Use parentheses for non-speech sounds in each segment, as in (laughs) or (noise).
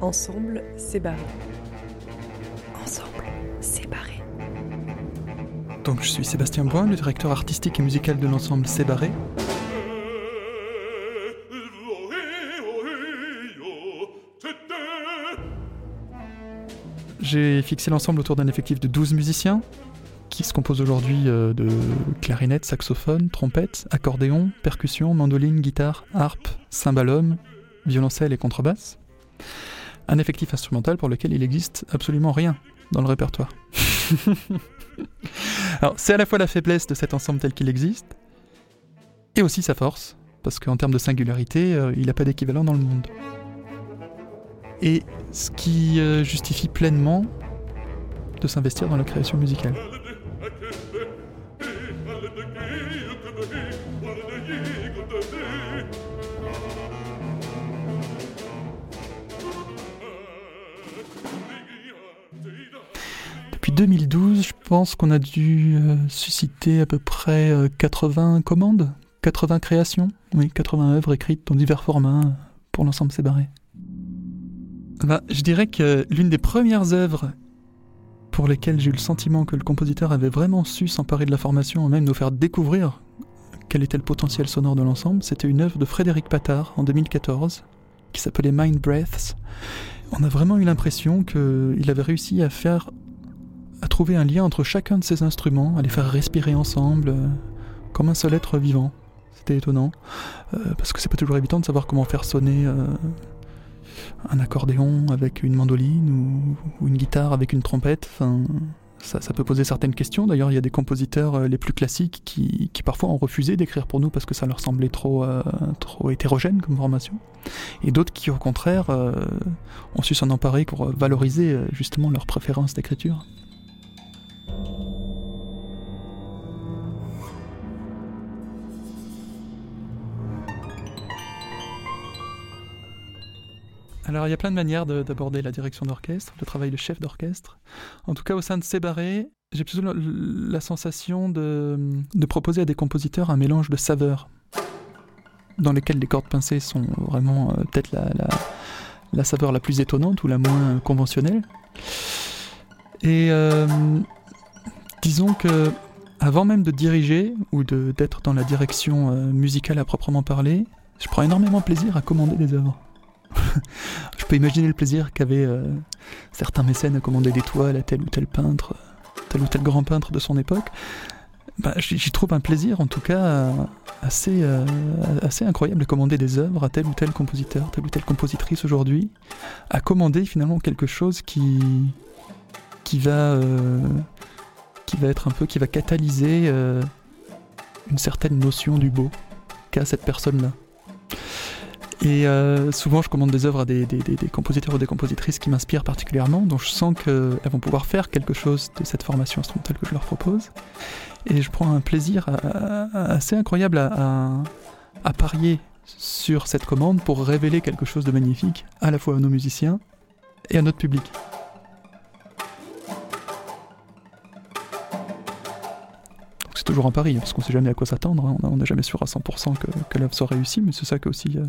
Ensemble, barré. Ensemble, barré. Donc je suis Sébastien Brun, le directeur artistique et musical de l'ensemble C'est barré. J'ai fixé l'ensemble autour d'un effectif de 12 musiciens, qui se compose aujourd'hui euh, de clarinette, saxophone, trompette, accordéon, percussion, mandoline, guitare, harpe, cymbalum, violoncelle et contrebasse. Un effectif instrumental pour lequel il n'existe absolument rien dans le répertoire. (laughs) Alors, c'est à la fois la faiblesse de cet ensemble tel qu'il existe, et aussi sa force, parce qu'en termes de singularité, euh, il n'a pas d'équivalent dans le monde. Et ce qui euh, justifie pleinement de s'investir dans la création musicale. Depuis 2012, je pense qu'on a dû euh, susciter à peu près 80 euh, commandes, 80 créations, oui, 80 œuvres écrites dans divers formats euh, pour l'ensemble séparé. Bah, je dirais que l'une des premières œuvres pour lesquelles j'ai eu le sentiment que le compositeur avait vraiment su s'emparer de la formation et même nous faire découvrir quel était le potentiel sonore de l'ensemble, c'était une œuvre de Frédéric Patard en 2014 qui s'appelait Mind Breaths. On a vraiment eu l'impression qu'il avait réussi à faire trouver un lien entre chacun de ces instruments, à les faire respirer ensemble, euh, comme un seul être vivant. C'était étonnant, euh, parce que c'est pas toujours évident de savoir comment faire sonner euh, un accordéon avec une mandoline ou, une guitare avec une trompette. Enfin, ça, peut poser certaines questions. D'ailleurs, il y a des compositeurs les plus classiques qui, parfois ont refusé d'écrire pour nous parce que ça leur semblait trop, hétérogène comme formation. Et d'autres qui, au contraire, ont su s'en emparer pour valoriser justement leur préférence d'écriture. Alors il y a plein de manières d'aborder la direction d'orchestre, le travail de chef d'orchestre. En tout cas au sein de Sébarré, j'ai plutôt la, sensation de, proposer à des compositeurs un mélange de saveurs, dans lesquelles les cordes pincées sont vraiment euh, peut-être la, saveur la plus étonnante ou la moins conventionnelle. Et euh, disons que avant même de diriger ou d'être dans la direction euh, musicale à proprement parler, je prends énormément plaisir à commander des œuvres. (laughs) je peux imaginer le plaisir qu'avaient euh, certains mécènes à commander des toiles à tel ou tel peintre, tel ou tel grand peintre de son époque. Bah, j'y trouve un plaisir, en tout cas, assez, euh, assez incroyable à commander des œuvres à tel ou tel compositeur, telle ou telle compositrice aujourd'hui, à commander finalement quelque chose qui, va, euh, qui va être un peu, qui va catalyser une certaine notion du beau qu'a cette personne-là. Et euh, souvent, je commande des œuvres à des, compositeurs ou des compositrices qui m'inspirent particulièrement, dont je sens qu'elles vont pouvoir faire quelque chose de cette formation instrumentale que je leur propose. Et je prends un plaisir assez incroyable à, parier sur cette commande pour révéler quelque chose de magnifique, à la fois à nos musiciens et à notre public. Toujours un pari, parce qu'on sait jamais à quoi s'attendre, hein. on n'est jamais sûr à 100% que, que l'œuvre soit réussie, mais c'est ça qui aussi euh,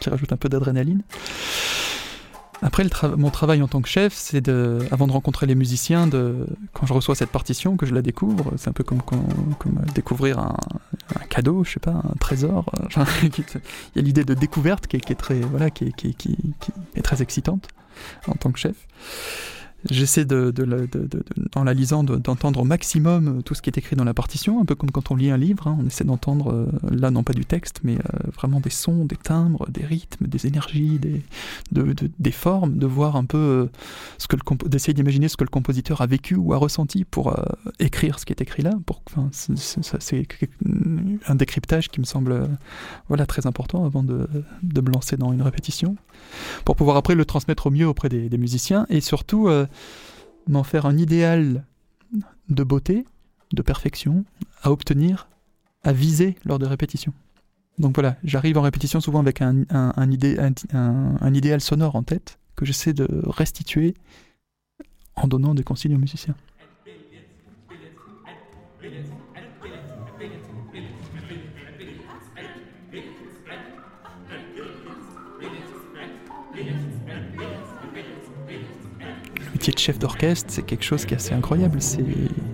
qui rajoute un peu d'adrénaline. Après, mon travail en tant que chef, c'est de, avant de rencontrer les musiciens, de, quand je reçois cette partition, que je la découvre, c'est un peu comme, comme, découvrir un, cadeau, je sais pas, un trésor. Euh, (laughs) il y a l'idée de découverte qui est, très, voilà, qui est très excitante en tant que chef. J'essaie de, en la lisant d'entendre au maximum euh, tout ce qui est écrit dans la partition, un peu comme quand on lit un livre, hein. on essaie d'entendre, euh, là non pas du texte, mais euh, vraiment des sons, des timbres, des rythmes, des énergies, des, des formes, de voir un peu ce que le d'essayer d'imaginer ce que le compositeur a vécu ou a ressenti pour écrire ce qui est écrit là. Pour, c'est un décryptage qui me semble voilà très important avant de, me lancer dans une répétition, pour pouvoir après le transmettre au mieux auprès des, musiciens et surtout m'en faire un idéal de beauté, de perfection, à obtenir, à viser lors de répétitions. Donc voilà, j'arrive en répétition souvent avec un, un, idéal sonore en tête que j'essaie de restituer en donnant des consignes aux musiciens. De chef d'orchestre, c'est quelque chose qui est assez incroyable. C'est,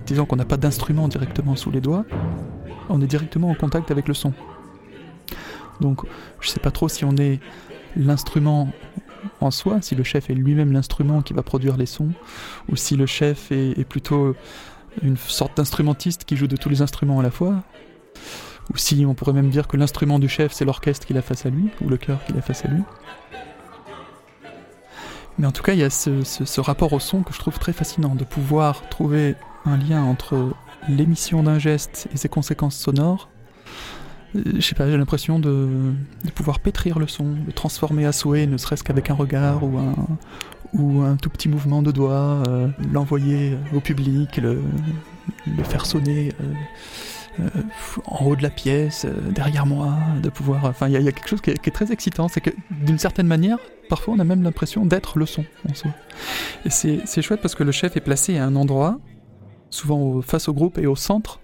disons qu'on n'a pas d'instrument directement sous les doigts, on est directement en contact avec le son. Donc, je sais pas trop si on est l'instrument en soi, si le chef est lui-même l'instrument qui va produire les sons, ou si le chef est, plutôt une sorte d'instrumentiste qui joue de tous les instruments à la fois, ou si on pourrait même dire que l'instrument du chef c'est l'orchestre qu'il a face à lui, ou le chœur qu'il a face à lui. Mais en tout cas, il y a ce, rapport au son que je trouve très fascinant, de pouvoir trouver un lien entre l'émission d'un geste et ses conséquences sonores. Euh, je sais pas, j'ai l'impression de, pouvoir pétrir le son, de transformer à souhait, ne serait-ce qu'avec un regard ou un, ou un tout petit mouvement de doigt, euh, l'envoyer au public, le, faire sonner. Euh, euh, en haut de la pièce, euh, derrière moi, de pouvoir. Enfin, il y, a quelque chose qui est, très excitant, c'est que d'une certaine manière, parfois on a même l'impression d'être le son en soi. Et c'est chouette parce que le chef est placé à un endroit, souvent face au groupe et au centre,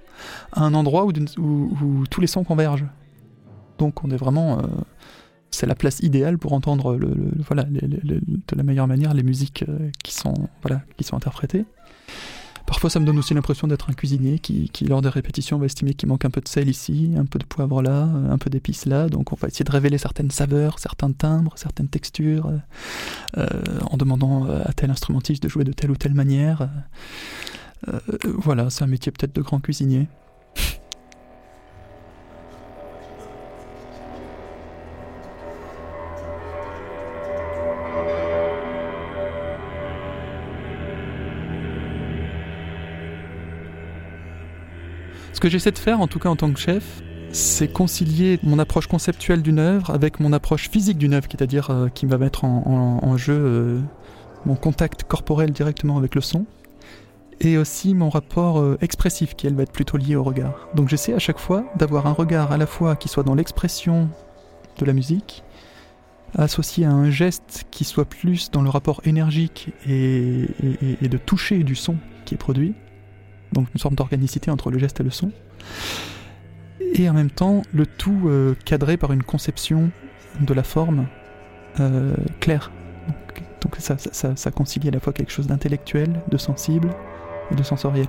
à un endroit où, tous les sons convergent. Donc on est vraiment. Euh, c'est la place idéale pour entendre voilà, de la meilleure manière les musiques qui, sont, voilà, qui sont interprétées. Parfois, ça me donne aussi l'impression d'être un cuisinier qui, lors des répétitions, va estimer qu'il manque un peu de sel ici, un peu de poivre là, un peu d'épices là. Donc, on va essayer de révéler certaines saveurs, certains timbres, certaines textures, euh, euh, en demandant à tel instrumentiste de jouer de telle ou telle manière. Euh, voilà, c'est un métier peut-être de grand cuisinier. Ce que j'essaie de faire, en tout cas en tant que chef, c'est concilier mon approche conceptuelle d'une œuvre avec mon approche physique d'une œuvre, c'est-à-dire euh, qui va mettre en, jeu euh, mon contact corporel directement avec le son, et aussi mon rapport euh, expressif, qui elle va être plutôt lié au regard. Donc j'essaie à chaque fois d'avoir un regard à la fois qui soit dans l'expression de la musique, associé à un geste qui soit plus dans le rapport énergique et de toucher du son qui est produit, donc une sorte d'organicité entre le geste et le son. Et en même temps, le tout euh, cadré par une conception de la forme euh, claire. Donc, ça, concilie à la fois quelque chose d'intellectuel, de sensible et de sensoriel.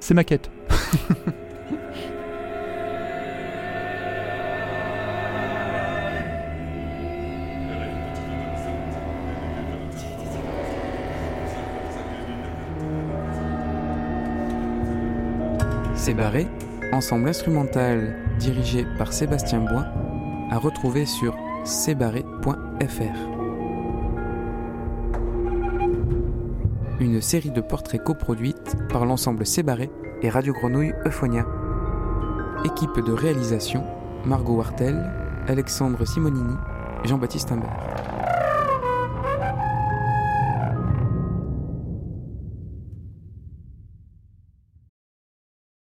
C'est ma quête. (laughs) C'est ensemble instrumental dirigé par Sébastien Bois, à retrouver sur cbarré.fr. Une série de portraits coproduites par l'ensemble Cébarré et Radio Grenouille Euphonia. Équipe de réalisation Margot Wartel, Alexandre Simonini, Jean-Baptiste Imbert.